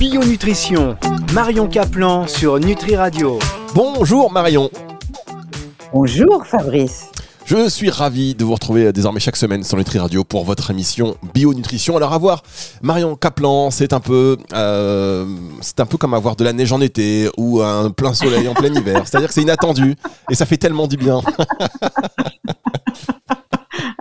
Bio Nutrition, Marion Caplan sur Nutri Radio. Bonjour Marion. Bonjour Fabrice. Je suis ravi de vous retrouver désormais chaque semaine sur Nutri Radio pour votre émission Bio Nutrition. Alors avoir Marion Caplan, c'est un peu, euh, c'est un peu comme avoir de la neige en été ou un plein soleil en plein hiver. C'est-à-dire que c'est inattendu et ça fait tellement du bien.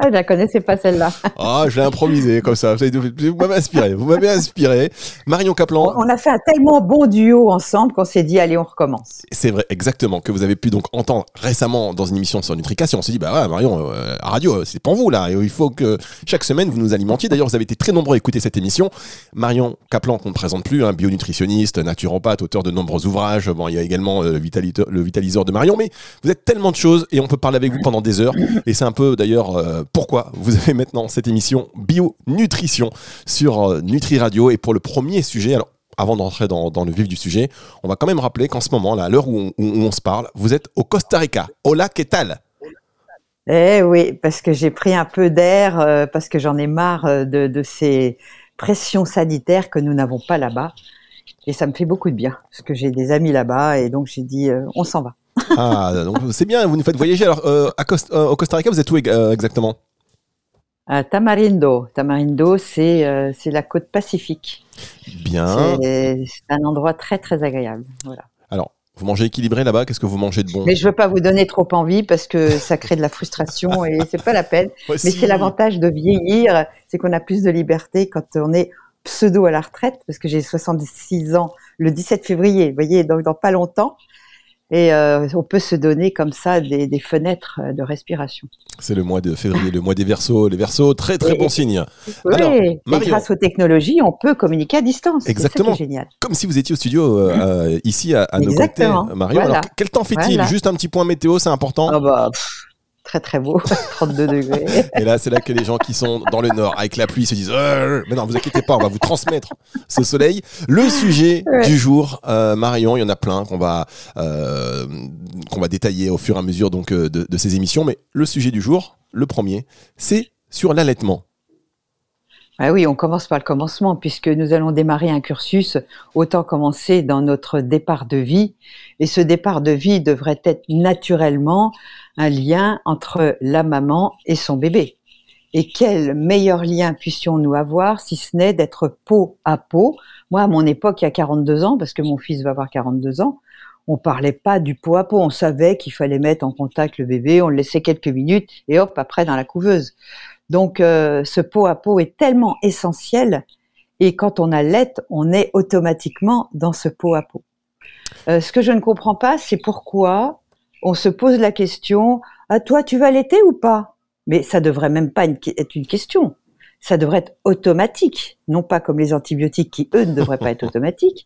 Je la connaissais pas celle-là. Ah, je l'ai improvisé comme ça. Vous m'avez inspiré. Vous m'avez inspiré. Marion Caplan. On a fait un tellement bon duo ensemble qu'on s'est dit allez, on recommence. C'est vrai, exactement, que vous avez pu donc entendre récemment dans une émission sur Nutrication. On s'est dit bah ouais, Marion, euh, radio, c'est pour vous là. il faut que chaque semaine vous nous alimentiez. D'ailleurs, vous avez été très nombreux à écouter cette émission. Marion Caplan, qu'on ne présente plus, un hein, bionutritionniste, naturopathe, auteur de nombreux ouvrages. Bon, il y a également euh, le, vitaliseur de Marion. Mais vous êtes tellement de choses et on peut parler avec vous pendant des heures. Et c'est un peu d'ailleurs euh, pourquoi vous avez maintenant cette émission Bio Nutrition sur euh, Nutri Radio. Et pour le premier sujet, alors avant d'entrer dans, le vif du sujet, on va quand même rappeler qu'en ce moment, là, à l'heure où, on se parle, vous êtes au Costa Rica. Hola, ¿qué tal? Eh oui, parce que j'ai pris un peu d'air, euh, parce que j'en ai marre euh, de, ces pressions sanitaires que nous n'avons pas là-bas. Et ça me fait beaucoup de bien, parce que j'ai des amis là-bas, et donc j'ai dit, on s'en va. ah, donc c'est bien, vous nous faites voyager. Alors, au Costa Rica, vous êtes où exactement? À Tamarindo. Tamarindo, c'est euh, c'est la côte pacifique. Bien. C'est un endroit très très agréable. Voilà. Alors, vous mangez équilibré là-bas? Qu'est-ce que vous mangez de bon? Mais je veux pas vous donner trop envie parce que ça crée de la frustration et c'est pas la peine. Mais c'est l'avantage de vieillir, c'est qu'on a plus de liberté quand on est pseudo à la retraite parce que j'ai 66 ans le 17 février. Vous voyez, donc dans pas longtemps. Et euh, on peut se donner comme ça des, fenêtres de respiration. C'est le mois de février, le mois des versos. Les versos, très très bon signe. Oui, et grâce aux technologies, on peut communiquer à distance. Exactement. génial. Comme si vous étiez au studio euh, euh, ici à, à nos côtés, Marion. Alors, quel temps fait-il? Juste un petit point météo, c'est important? Ah bah, très très beau, 32 degrés. Et là, c'est là que les gens qui sont dans le nord avec la pluie se disent euh, Mais non, vous inquiétez pas, on va vous transmettre ce soleil. Le sujet du jour, euh, Marion, il y en a plein qu'on va, euh, qu'on va détailler au fur et à mesure donc, de, de ces émissions. Mais le sujet du jour, le premier, c'est sur l'allaitement. Ah oui, on commence par le commencement, puisque nous allons démarrer un cursus, autant commencer dans notre départ de vie. Et ce départ de vie devrait être naturellement un lien entre la maman et son bébé. Et quel meilleur lien puissions-nous avoir si ce n'est d'être peau à peau? Moi, à mon époque, il y a 42 ans, parce que mon fils va avoir 42 ans, on parlait pas du peau à peau. On savait qu'il fallait mettre en contact le bébé, on le laissait quelques minutes et hop, après dans la couveuse. Donc euh, ce pot à pot est tellement essentiel et quand on a allait, on est automatiquement dans ce pot à pot. Euh, ce que je ne comprends pas, c'est pourquoi on se pose la question à ah, toi tu vas allaiter ou pas? Mais ça devrait même pas être une question. Ça devrait être automatique, non pas comme les antibiotiques qui eux ne devraient pas être automatiques.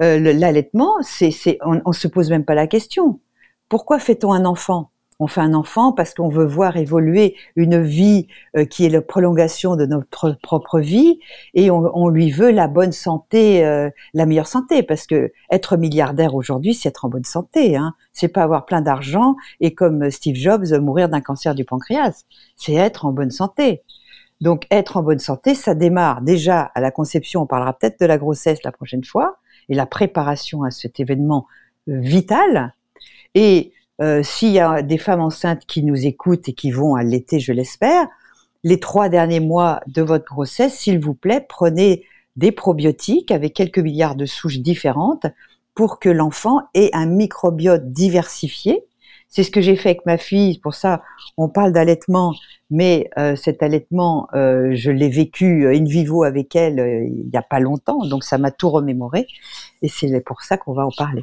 Euh, L'allaitement, c'est, on, on se pose même pas la question. Pourquoi fait-on un enfant? On fait un enfant parce qu'on veut voir évoluer une vie euh, qui est la prolongation de notre propre vie et on, lui veut la bonne santé, euh, la meilleure santé parce que être milliardaire aujourd'hui, c'est être en bonne santé. Hein. C'est pas avoir plein d'argent et comme Steve Jobs mourir d'un cancer du pancréas. C'est être en bonne santé. Donc être en bonne santé, ça démarre déjà à la conception. On parlera peut-être de la grossesse la prochaine fois et la préparation à cet événement euh, vital. Et euh, s'il y a des femmes enceintes qui nous écoutent et qui vont allaiter, je l'espère, les trois derniers mois de votre grossesse, s'il vous plaît, prenez des probiotiques avec quelques milliards de souches différentes pour que l'enfant ait un microbiote diversifié. C'est ce que j'ai fait avec ma fille. Pour ça, on parle d'allaitement, mais euh, cet allaitement, euh, je l'ai vécu in vivo avec elle il n'y a pas longtemps, donc ça m'a tout remémoré. Et c'est pour ça qu'on va en parler.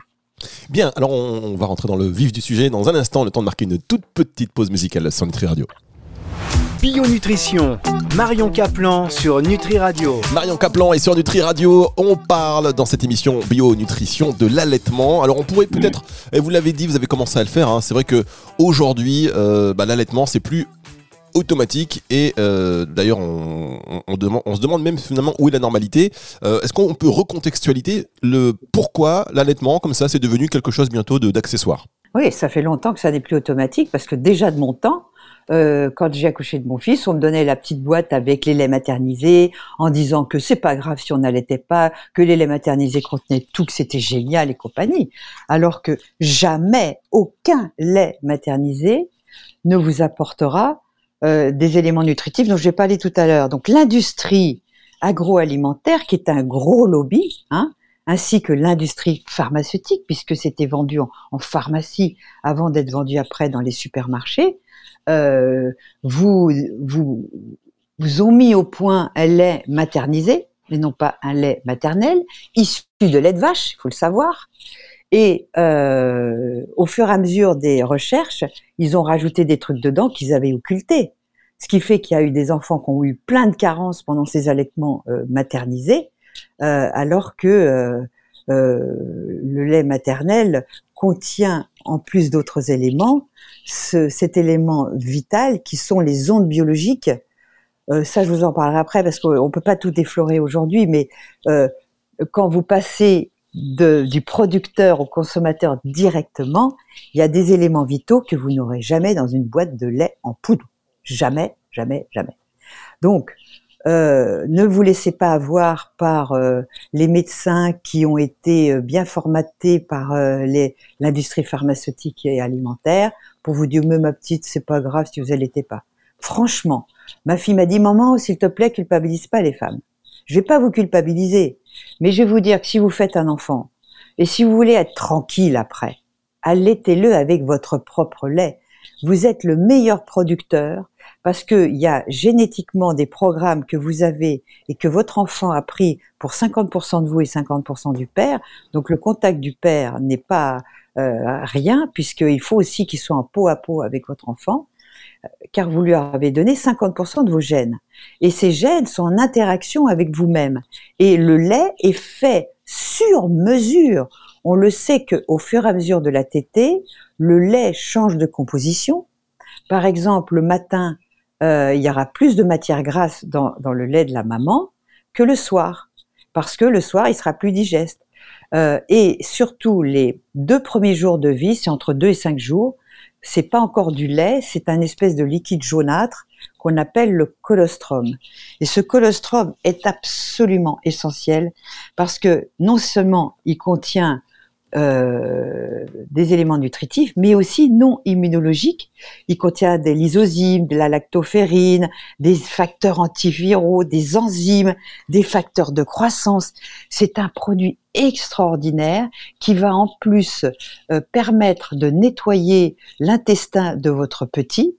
Bien, alors on, va rentrer dans le vif du sujet dans un instant, le temps de marquer une toute petite pause musicale sur Nutri Radio. Bio Nutrition, Marion Caplan sur Nutri Radio. Marion Caplan est sur Nutri Radio. On parle dans cette émission Bio Nutrition de l'allaitement. Alors on pourrait peut-être, et vous l'avez dit, vous avez commencé à le faire. Hein, c'est vrai que aujourd'hui, euh, bah, l'allaitement c'est plus automatique et euh, d'ailleurs on, se demande même finalement où est la normalité. Euh, est-ce qu'on peut recontextualiser le pourquoi l'allaitement comme ça c'est devenu quelque chose bientôt d'accessoire? Oui, ça fait longtemps que ça n'est plus automatique parce que déjà de mon temps, euh, quand j'ai accouché de mon fils, on me donnait la petite boîte avec les laits maternisés, en disant que c'est pas grave si on n'allaitait pas, que les laits maternisés contenaient tout, que c'était génial et compagnie. Alors que jamais aucun lait maternisé ne vous apportera euh, des éléments nutritifs dont je vais parler tout à l'heure. Donc l'industrie agroalimentaire, qui est un gros lobby, hein, ainsi que l'industrie pharmaceutique, puisque c'était vendu en, pharmacie avant d'être vendu après dans les supermarchés, euh, vous, vous, vous ont mis au point un lait maternisé, mais non pas un lait maternel, issu de lait de vache, il faut le savoir. Et euh, au fur et à mesure des recherches, ils ont rajouté des trucs dedans qu'ils avaient occultés. Ce qui fait qu'il y a eu des enfants qui ont eu plein de carences pendant ces allaitements euh, maternisés, euh, alors que euh, euh, le lait maternel contient, en plus d'autres éléments, ce, cet élément vital qui sont les ondes biologiques. ça, je vous en parlerai après parce qu'on ne peut pas tout déflorer aujourd'hui, mais quand vous passez de, du producteur au consommateur directement, il y a des éléments vitaux que vous n'aurez jamais dans une boîte de lait en poudre. Jamais, jamais, jamais. Donc, euh, ne vous laissez pas avoir par euh, les médecins qui ont été euh, bien formatés par l'industrie pharmaceutique et alimentaire pour vous dire mais ma petite c'est pas grave si vous allaitez pas. Franchement, ma fille m'a dit maman s'il te plaît culpabilise pas les femmes. Je vais pas vous culpabiliser, mais je vais vous dire que si vous faites un enfant et si vous voulez être tranquille après, allaitez-le avec votre propre lait. Vous êtes le meilleur producteur parce qu'il y a génétiquement des programmes que vous avez et que votre enfant a pris pour 50% de vous et 50% du père. Donc le contact du père n'est pas euh, rien, puisqu'il faut aussi qu'il soit en peau à peau avec votre enfant, car vous lui avez donné 50% de vos gènes. Et ces gènes sont en interaction avec vous-même. Et le lait est fait sur mesure. On le sait qu'au fur et à mesure de la tétée, le lait change de composition. Par exemple, le matin, euh, il y aura plus de matière grasse dans, le lait de la maman que le soir, parce que le soir, il sera plus digeste. Euh, et surtout, les deux premiers jours de vie, c'est entre deux et cinq jours, c'est pas encore du lait, c'est un espèce de liquide jaunâtre qu'on appelle le colostrum. Et ce colostrum est absolument essentiel parce que non seulement il contient euh, des éléments nutritifs, mais aussi non immunologiques. Il contient des lysozymes, de la lactoferrine, des facteurs antiviraux, des enzymes, des facteurs de croissance. C'est un produit extraordinaire qui va en plus euh, permettre de nettoyer l'intestin de votre petit,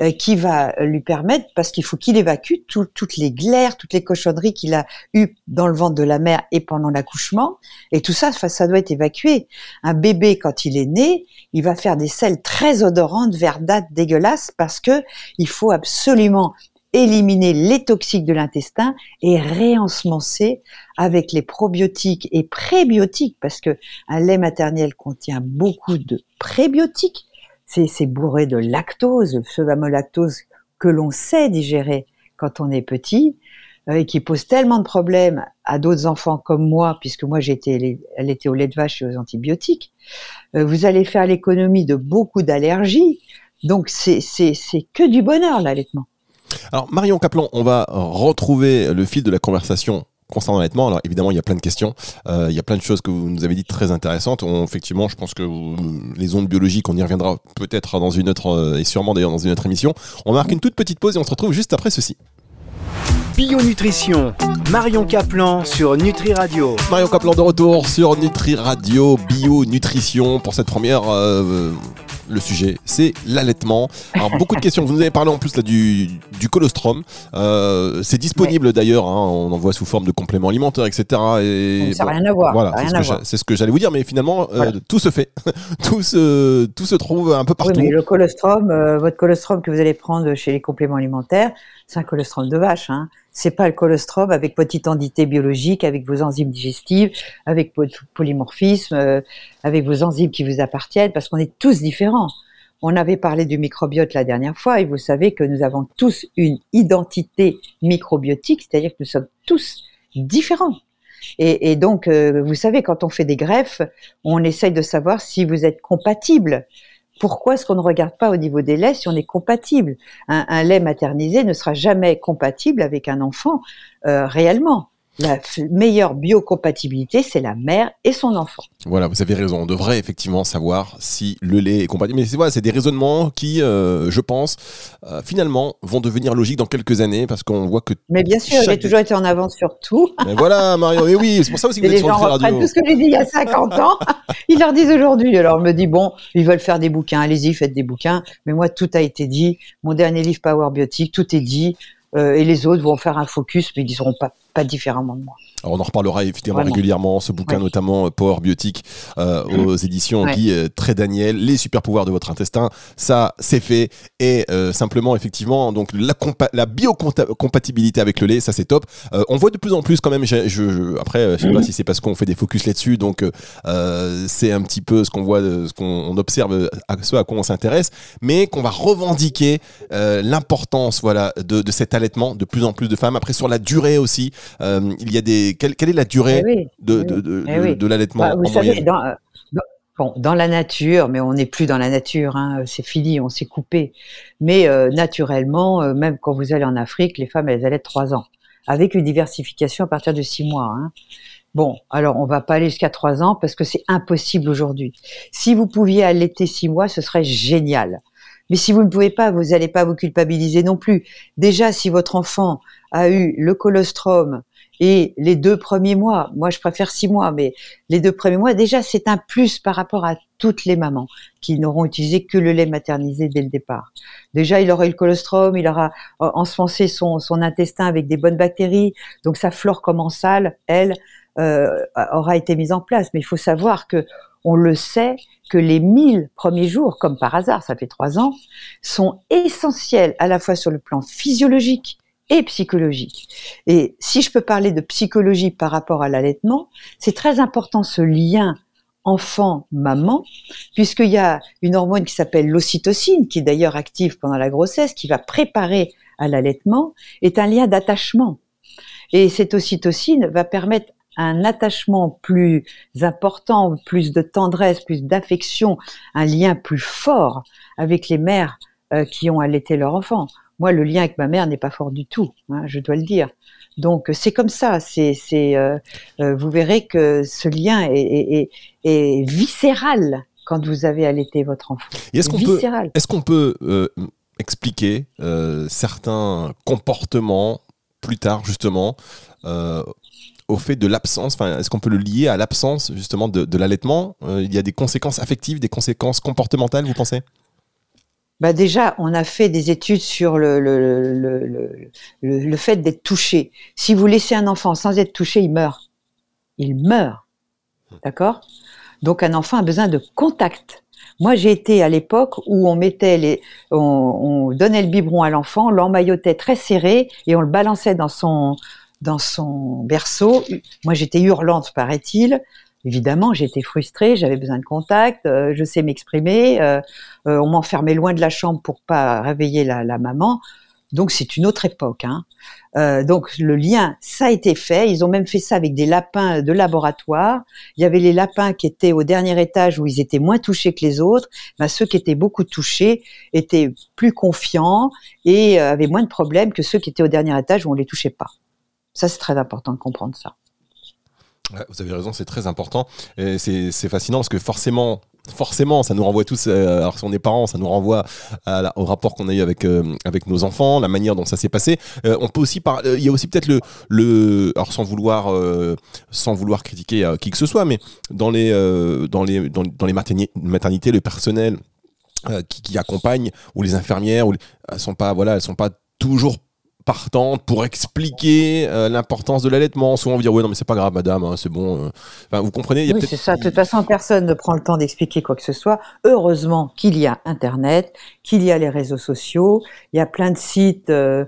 euh, qui va lui permettre, parce qu'il faut qu'il évacue toutes les glaires, toutes les cochonneries qu'il a eues dans le ventre de la mère et pendant l'accouchement. Et tout ça, ça doit être évacué. Un bébé, quand il est né, il va faire des selles très odorantes, verdâtres, dégueulasses, parce que il faut absolument éliminer les toxiques de l'intestin et réensemencer avec les probiotiques et prébiotiques, parce que un lait maternel contient beaucoup de prébiotiques c'est bourré de lactose, ce fameux lactose que l'on sait digérer quand on est petit euh, et qui pose tellement de problèmes à d'autres enfants comme moi, puisque moi j'étais, était au lait de vache et aux antibiotiques. Euh, vous allez faire l'économie de beaucoup d'allergies, donc c'est que du bonheur l'allaitement. Alors Marion Caplan, on va retrouver le fil de la conversation concernant l'allaitement, alors évidemment, il y a plein de questions. Euh, il y a plein de choses que vous nous avez dites très intéressantes. effectivement, je pense que les ondes biologiques, on y reviendra peut-être dans une autre, euh, et sûrement d'ailleurs dans une autre émission. On marque une toute petite pause et on se retrouve juste après ceci. Bio Nutrition, Marion Caplan sur Nutri Radio. Marion Caplan de retour sur Nutri Radio, Bio Nutrition pour cette première euh, le sujet, c'est l'allaitement. Alors beaucoup de questions. Vous nous avez parlé en plus là du, du colostrum. Euh, c'est disponible d'ailleurs. Hein, on en voit sous forme de compléments alimentaires, etc. Et ça n'a rien à voir. Voilà, c'est ce que j'allais vous dire. Mais finalement, euh, tout se fait. tout se tout se trouve un peu partout. Oui, mais le colostrum, euh, votre colostrum que vous allez prendre chez les compléments alimentaires, c'est un colostrum de vache. Hein c'est pas le colostrum avec votre identité biologique, avec vos enzymes digestives, avec votre polymorphisme, euh, avec vos enzymes qui vous appartiennent, parce qu'on est tous différents. On avait parlé du microbiote la dernière fois et vous savez que nous avons tous une identité microbiotique, c'est-à-dire que nous sommes tous différents. Et, donc, euh, vous savez, quand on fait des greffes, on essaye de savoir si vous êtes compatible pourquoi est-ce qu'on ne regarde pas au niveau des laits si on est compatible? Un, lait maternisé ne sera jamais compatible avec un enfant euh, réellement la meilleure biocompatibilité, c'est la mère et son enfant. Voilà, vous avez raison. On devrait effectivement savoir si le lait est compatible. Mais c'est voilà, des raisonnements qui, euh, je pense, euh, finalement, vont devenir logiques dans quelques années parce qu'on voit que. Mais bien sûr, j'ai toujours été en avance sur tout. Mais voilà, Marion. Et oui, c'est pour ça aussi que vous êtes sur le radio. tout ce que j'ai dit il y a 50 ans. ils leur disent aujourd'hui. Alors, on me dit bon, ils veulent faire des bouquins. Allez-y, faites des bouquins. Mais moi, tout a été dit. Mon dernier livre Power Biotique, tout est dit. Euh, et les autres vont faire un focus, mais ils ne diront pas, pas différemment de moi on en reparlera évidemment régulièrement, ce bouquin notamment euh, Power Biotique euh, mm. aux éditions Guy euh, Très Daniel, les super pouvoirs de votre intestin, ça c'est fait et simplement effectivement donc la, la biocompatibilité avec le lait, ça c'est top. on voit de plus en plus quand même, je, après je sais pas mm. si c'est parce qu'on fait des focus là-dessus, donc c'est un petit peu ce qu'on voit, ce qu'on observe, à ce à quoi on s'intéresse, mais qu'on va revendiquer l'importance voilà de, de, cet allaitement de plus en plus de femmes. Après sur la durée aussi, il y a des quelle, est la durée eh de, de, eh de, l'allaitement bah, Vous savez, dans, euh, bon, dans la nature, mais on n'est plus dans la nature, hein, c'est fini, on s'est coupé. Mais euh, naturellement, euh, même quand vous allez en Afrique, les femmes, elles allaitent trois ans, avec une diversification à partir de six mois. Hein. Bon, alors on va pas aller jusqu'à trois ans parce que c'est impossible aujourd'hui. Si vous pouviez allaiter six mois, ce serait génial. Mais si vous ne pouvez pas, vous n'allez pas vous culpabiliser non plus. Déjà, si votre enfant a eu le colostrum et les deux premiers mois, moi je préfère six mois, mais les deux premiers mois, déjà c'est un plus par rapport à toutes les mamans qui n'auront utilisé que le lait maternisé dès le départ. Déjà, il aura eu le colostrum, il aura euh, ensemencé son, intestin avec des bonnes bactéries, donc sa flore commensale, elle, euh, aura été mise en place. Mais il faut savoir que on le sait que les mille premiers jours, comme par hasard, ça fait trois ans, sont essentiels à la fois sur le plan physiologique et psychologique. Et si je peux parler de psychologie par rapport à l'allaitement, c'est très important ce lien enfant-maman, puisqu'il y a une hormone qui s'appelle l'ocytocine, qui est d'ailleurs active pendant la grossesse, qui va préparer à l'allaitement, est un lien d'attachement. Et cette ocytocine va permettre un attachement plus important, plus de tendresse, plus d'affection, un lien plus fort avec les mères euh, qui ont allaité leur enfant. Moi, le lien avec ma mère n'est pas fort du tout, hein, je dois le dire. Donc c'est comme ça. C'est, c'est, euh, euh, vous verrez que ce lien est, est, viscéral quand vous avez allaité votre enfant. est-ce qu'on peut, est-ce qu'on peut euh, expliquer certains comportements plus tard justement au fait de l'absence enfin, Est-ce qu'on peut le lier à l'absence justement de, l'allaitement Il y a des conséquences affectives, des conséquences comportementales, vous pensez? Bah déjà, on a fait des études sur le, le, le, le, fait d'être touché. Si vous laissez un enfant sans être touché, il meurt. Il meurt. D'accord? Donc un enfant a besoin de contact. Moi, j'ai été à l'époque où on mettait les, on donnait le biberon à l'enfant, l'emmaillotait très serré et on le balançait dans son dans son berceau. Moi, j'étais hurlante, paraît-il. Évidemment, j'étais frustrée, j'avais besoin de contact, euh, je sais m'exprimer. Euh, euh, on m'enfermait loin de la chambre pour pas réveiller la, la maman. Donc c'est une autre époque. Hein. donc le lien, ça a été fait. Ils ont même fait ça avec des lapins de laboratoire. Il y avait les lapins qui étaient au dernier étage où ils étaient moins touchés que les autres. Ben, ceux qui étaient beaucoup touchés étaient plus confiants et avaient moins de problèmes que ceux qui étaient au dernier étage où on les touchait pas. Ça c'est très important de comprendre ça vous avez raison, c'est très important. C'est fascinant parce que forcément, forcément, ça nous renvoie tous, euh, alors si on est parents, ça nous renvoie au rapport qu'on a eu avec, euh, avec nos enfants, la manière dont ça s'est passé. Euh, on peut aussi il y a aussi peut-être le, le, alors sans vouloir, sans vouloir critiquer qui que ce soit, mais dans les, dans les, dans, les maternités, le personnel qui, accompagne ou les infirmières, elles sont pas, voilà, elles sont pas toujours partante pour expliquer euh, l'importance de l'allaitement. Souvent on va dire oui non mais c'est pas grave madame, hein, c'est bon. Euh. Enfin, vous comprenez Oui c'est ça. De toute façon personne ne prend le temps d'expliquer quoi que ce soit. Heureusement qu'il y a Internet, qu'il y a les réseaux sociaux. Il y a plein de sites euh,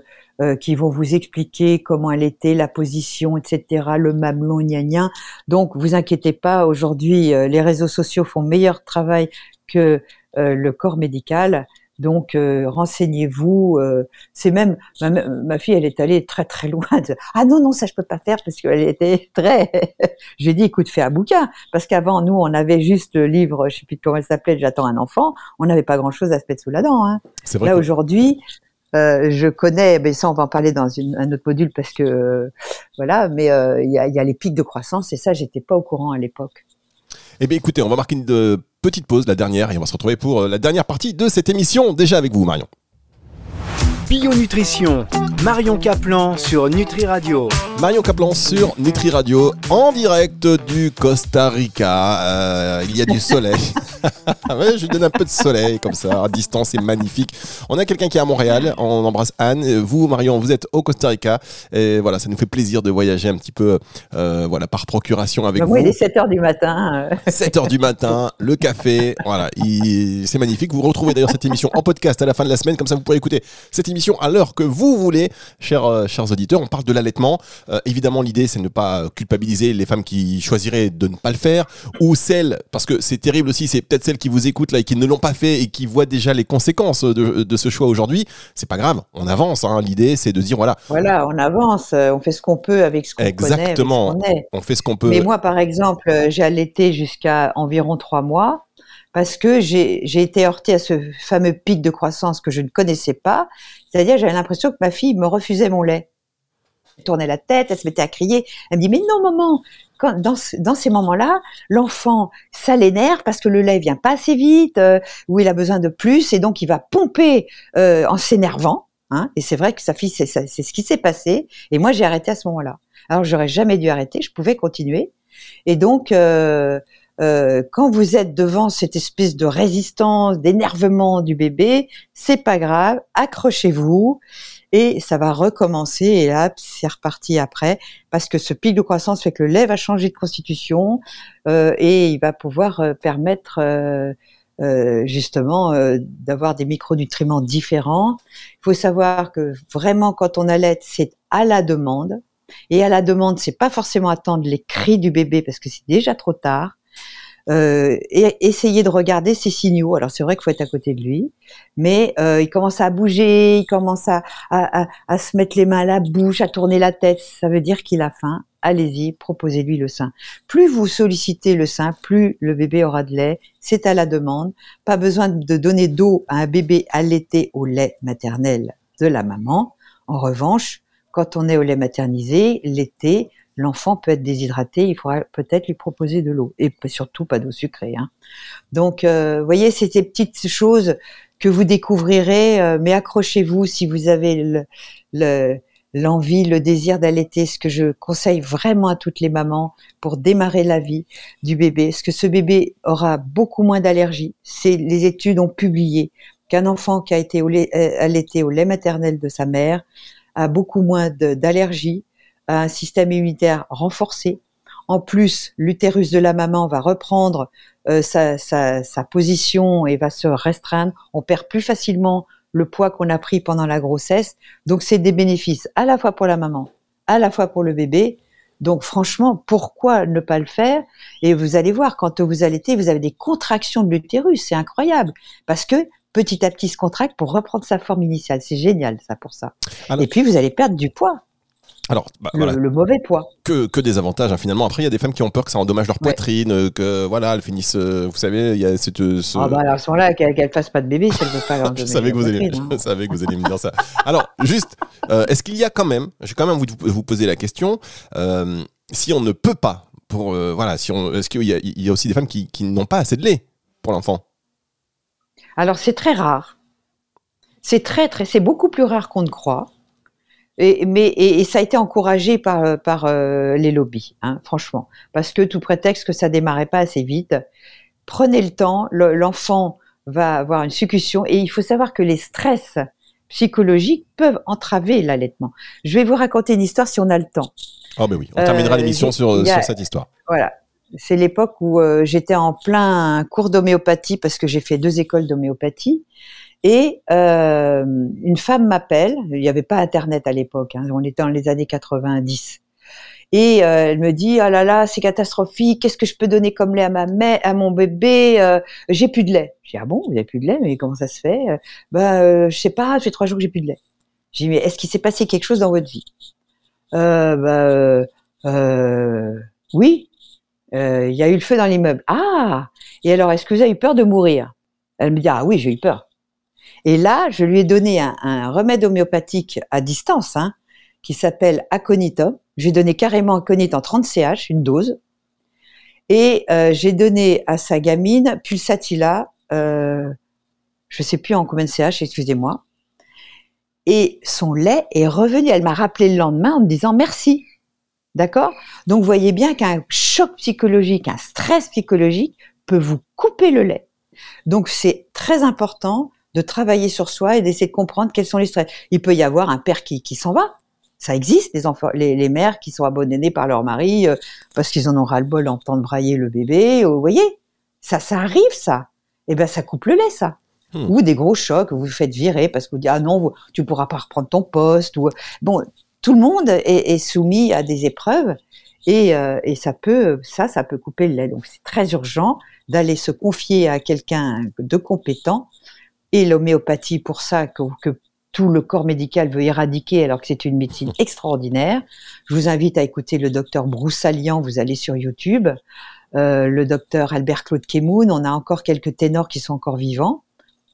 qui vont vous expliquer comment elle était, la position, etc. Le mamelon, gna gna. Donc vous inquiétez pas. Aujourd'hui les réseaux sociaux font meilleur travail que le corps médical Donc euh, renseignez-vous. Euh, c'est même ma, ma, fille, elle est allée très très loin. De, ah non non ça je peux pas faire parce qu'elle était très. je lui ai dit écoute fais un bouquin parce qu'avant nous on avait juste le livre, je sais plus comment elle s'appelait, j'attends un enfant. On n'avait pas grand chose à se mettre sous la dent. Hein. C'est vrai. Là aujourd'hui. Euh, je connais, mais ça on va en parler dans une, un autre module parce que voilà, mais il y, a, y, a, les pics de croissance et ça j'étais pas au courant à l'époque. Eh bien écoutez, on va marquer une petite pause, la dernière, et on va se retrouver pour euh, la dernière partie de cette émission, déjà avec vous Marion. Bio Nutrition, Marion Caplan sur Nutri Radio. Marion Caplan sur Nutri Radio, en direct du Costa Rica. Euh, il y a du soleil. ouais, je lui donne un peu de soleil comme ça, à distance, c'est magnifique. On a quelqu'un qui est à Montréal, on embrasse Anne. Vous, Marion, vous êtes au Costa Rica. Et voilà, ça nous fait plaisir de voyager un petit peu euh, voilà, par procuration avec bah, vous. Oui, il est 7h du matin. 7h euh. du matin, le café, voilà, c'est magnifique. Vous retrouvez d'ailleurs cette émission en podcast à la fin de la semaine, comme ça vous pourrez écouter cette émission à l'heure que vous voulez, chers, euh, chers auditeurs. On parle de l'allaitement. évidemment, l'idée, c'est de ne pas culpabiliser les femmes qui choisiraient de ne pas le faire, ou celles, parce que c'est terrible aussi, c'est peut-être celles qui vous écoutent là et qui ne l'ont pas fait et qui voient déjà les conséquences de, ce choix aujourd'hui, c'est pas grave, on avance. Hein. L'idée, c'est de dire voilà. Voilà, on avance, euh, on fait ce qu'on peut avec ce qu'on Exactement. on, fait ce qu'on peut. Mais moi, par exemple, euh, j'ai allaité jusqu'à environ trois mois parce que j'ai été heurtée à ce fameux pic de croissance que je ne connaissais pas. C'est-à-dire, j'avais l'impression que ma fille me refusait mon lait. Elle tournait la tête, elle se mettait à crier. Elle me dit, mais non, maman, quand, dans, dans ces moments-là, l'enfant, ça l'énerve parce que le lait vient pas assez vite, euh, ou il a besoin de plus, et donc il va pomper euh, en s'énervant. Hein, et c'est vrai que sa fille, c'est ce qui s'est passé. Et moi, j'ai arrêté à ce moment-là. Alors, j'aurais jamais dû arrêter, je pouvais continuer. Et donc, euh, euh, quand vous êtes devant cette espèce de résistance, d'énervement du bébé, c'est pas grave, accrochez-vous et ça va recommencer et là c'est reparti après parce que ce pic de croissance fait que le lait va changer de constitution euh, et il va pouvoir euh, permettre euh, euh justement euh, d'avoir des micronutriments différents. Il faut savoir que vraiment quand on allait c'est à la demande et à la demande c'est pas forcément attendre les cris du bébé parce que c'est déjà trop tard euh, essayer de regarder ses signaux. Alors c'est vrai qu'il faut être à côté de lui, mais euh, il commence à bouger, il commence à, à, à, se mettre les mains à la bouche, à tourner la tête. Ça veut dire qu'il a faim. Allez-y, proposez-lui le sein. Plus vous sollicitez le sein, plus le bébé aura de lait. C'est à la demande. Pas besoin de donner d'eau à un bébé allaité au lait maternel de la maman. En revanche, quand on est au lait maternisé, l'été, l'enfant peut être déshydraté, il faudra peut-être lui proposer de l'eau et surtout pas d'eau sucrée. Hein. Donc, euh, voyez, c'est ces petites choses que vous découvrirez, euh, mais accrochez-vous si vous avez l'envie, le, désir d'allaiter, ce que je conseille vraiment à toutes les mamans pour démarrer la vie du bébé, ce que ce bébé aura beaucoup moins d'allergies. C'est les études ont publié qu'un enfant qui a été euh, allaité au lait maternel de sa mère a beaucoup moins d'allergies, un système immunitaire renforcé. En plus, l'utérus de la maman va reprendre euh, sa, sa, sa, position et va se restreindre. On perd plus facilement le poids qu'on a pris pendant la grossesse. Donc, c'est des bénéfices à la fois pour la maman, à la fois pour le bébé. Donc, franchement, pourquoi ne pas le faire? Et vous allez voir, quand vous allaitez, vous avez des contractions de l'utérus. C'est incroyable. Parce que petit à petit se contracte pour reprendre sa forme initiale. C'est génial, ça, pour ça. et puis, vous allez perdre du poids. Alors, bah, le, mauvais poids. Que, que des avantages, hein, finalement. Après, il y a des femmes qui ont peur que ça endommage leur poitrine, euh, que voilà, elles finissent. Euh, vous savez, il y a cette. Euh, ce... Ah, bah, alors, là qu'elles ne fassent pas de bébé si elles ne veulent pas je savais que vous allez, hein. Je savais que vous alliez me dire ça. Alors, juste, est-ce qu'il y a quand même, je vais quand même vous, vous poser la question, si on ne peut pas, pour. voilà, si on, est-ce qu'il y, il y, a aussi des femmes qui, qui n'ont pas assez de lait pour l'enfant? Alors, c'est très rare. C'est très, très. C'est beaucoup plus rare qu'on ne croit. Et, mais, et, ça a été encouragé par, par euh, les lobbies, hein, franchement, parce que tout prétexte que ça démarrait pas assez vite, prenez le temps, l'enfant va avoir une succution, et il faut savoir que les stress psychologiques peuvent entraver l'allaitement. Je vais vous raconter une histoire si on a le temps. Oh ben oui, on terminera euh, l'émission sur, sur cette histoire. Voilà, c'est l'époque où euh, j'étais en plein cours d'homéopathie parce que j'ai fait deux écoles d'homéopathie et euh, une femme m'appelle, il n'y avait pas Internet à l'époque, hein, on était dans les années 90. Et euh, elle me dit ah là là c'est catastrophique, qu'est-ce que je peux donner comme lait à ma mère, à mon bébé euh, J'ai plus de lait. Je dis ah bon vous avez plus de lait mais comment ça se fait? Ben euh, je sais pas, ça fait trois jours que j'ai plus de lait. J'ai dit mais est-ce qu'il s'est passé quelque chose dans votre vie? Euh, oui, il y a eu le feu dans l'immeuble. Ah et alors est-ce que vous avez eu peur de mourir? Elle me dit ah oui j'ai eu peur. Et là je lui ai donné un, remède homéopathique à distance hein, qui s'appelle Aconitum j'ai donné carrément un en 30 CH, une dose. Et euh, j'ai donné à sa gamine Pulsatilla, euh, je sais plus en combien de CH, excusez-moi. Et son lait est revenu. Elle m'a rappelé le lendemain en me disant merci. D'accord? Donc, vous voyez bien qu'un choc psychologique, un stress psychologique peut vous couper le lait. Donc, c'est très important de travailler sur soi et d'essayer de comprendre quels sont les stress. Il peut y avoir un père qui, qui s'en va ça existe, les enfants, les, mères qui sont abandonnées par leur mari euh, parce qu'ils en ont ras le bol en temps de brailler le bébé. Euh, vous voyez, ça, ça arrive, ça. Et eh ben, ça coupe le lait, ça. Hmm. Ou des gros chocs, vous vous faites virer parce que vous dites ah non, tu pourras pas reprendre ton poste. Ou bon, tout le monde est, soumis à des épreuves et, euh, et ça peut, ça, ça peut couper le lait. Donc c'est très urgent d'aller se confier à quelqu'un de compétent et l'homéopathie pour ça que, tout le corps médical veut éradiquer alors que c'est une médecine extraordinaire. Je vous invite à écouter le docteur Broussalian, vous allez sur YouTube, euh, le docteur Albert Claude Kemoun, on a encore quelques ténors qui sont encore vivants,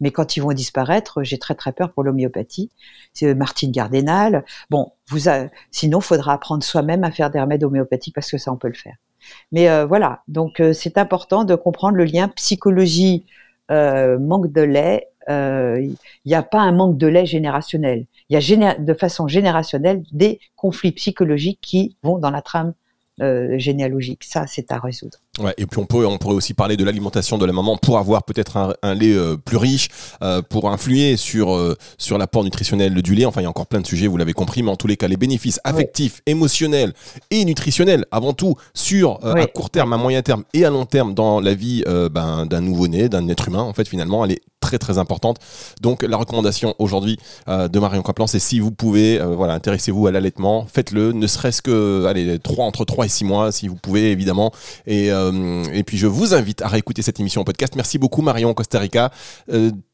mais quand ils vont disparaître, j'ai très très peur pour l'homéopathie. C'est Martine Gardenal. Bon, vous a... sinon, faudra apprendre soi-même à faire des remèdes homéopathiques parce que ça, on peut le faire. Mais euh, voilà, donc euh, c'est important de comprendre le lien psychologie, manque de lait il euh, n'y a pas un manque de lait générationnel. Il y a de façon générationnelle des conflits psychologiques qui vont dans la trame euh, généalogique. Ça, c'est à résoudre. Ouais, et puis on peut, on pourrait aussi parler de l'alimentation de la maman pour avoir peut-être un, lait euh, plus riche, pour influer sur sur l'apport nutritionnel du lait. Enfin, il y a encore plein de sujets, vous l'avez compris, mais en tous les cas, les bénéfices affectifs, émotionnels et nutritionnels, avant tout, sur à court terme, à moyen terme et à long terme dans la vie ben, d'un nouveau-né, d'un être humain, en fait, finalement, elle est très très importante. Donc la recommandation aujourd'hui euh, de Marion Caplan, c'est si vous pouvez, euh, voilà, intéressez-vous à l'allaitement, faites-le, ne serait-ce que allez, 3, entre 3 et 6 mois, si vous pouvez évidemment. Et, euh, et puis je vous invite à réécouter cette émission en podcast. Merci beaucoup Marion Costa Rica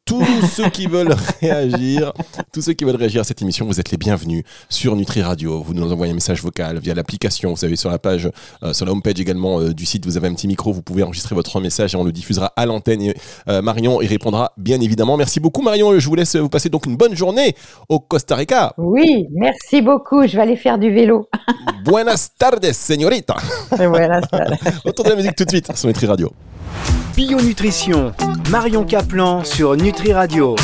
tous ceux qui veulent réagir, tous ceux qui veulent réagir à cette émission, vous êtes les bienvenus sur Nutri Radio. Vous nous envoyez un message vocal via l'application. Vous savez, sur la page, euh, sur la homepage également euh, du site, vous avez un petit micro. Vous pouvez enregistrer votre message et on le diffusera à l'antenne. Et euh, Marion y répondra bien évidemment. Merci beaucoup, Marion. Je vous laisse vous passer donc une bonne journée au Costa Rica. Oui, merci beaucoup. Je vais aller faire du vélo. Buenas tardes, señorita. Buenas tardes. Autour de la musique tout de suite sur Nutri Radio. Bio Nutrition, Marion Caplan sur Nutri Radio.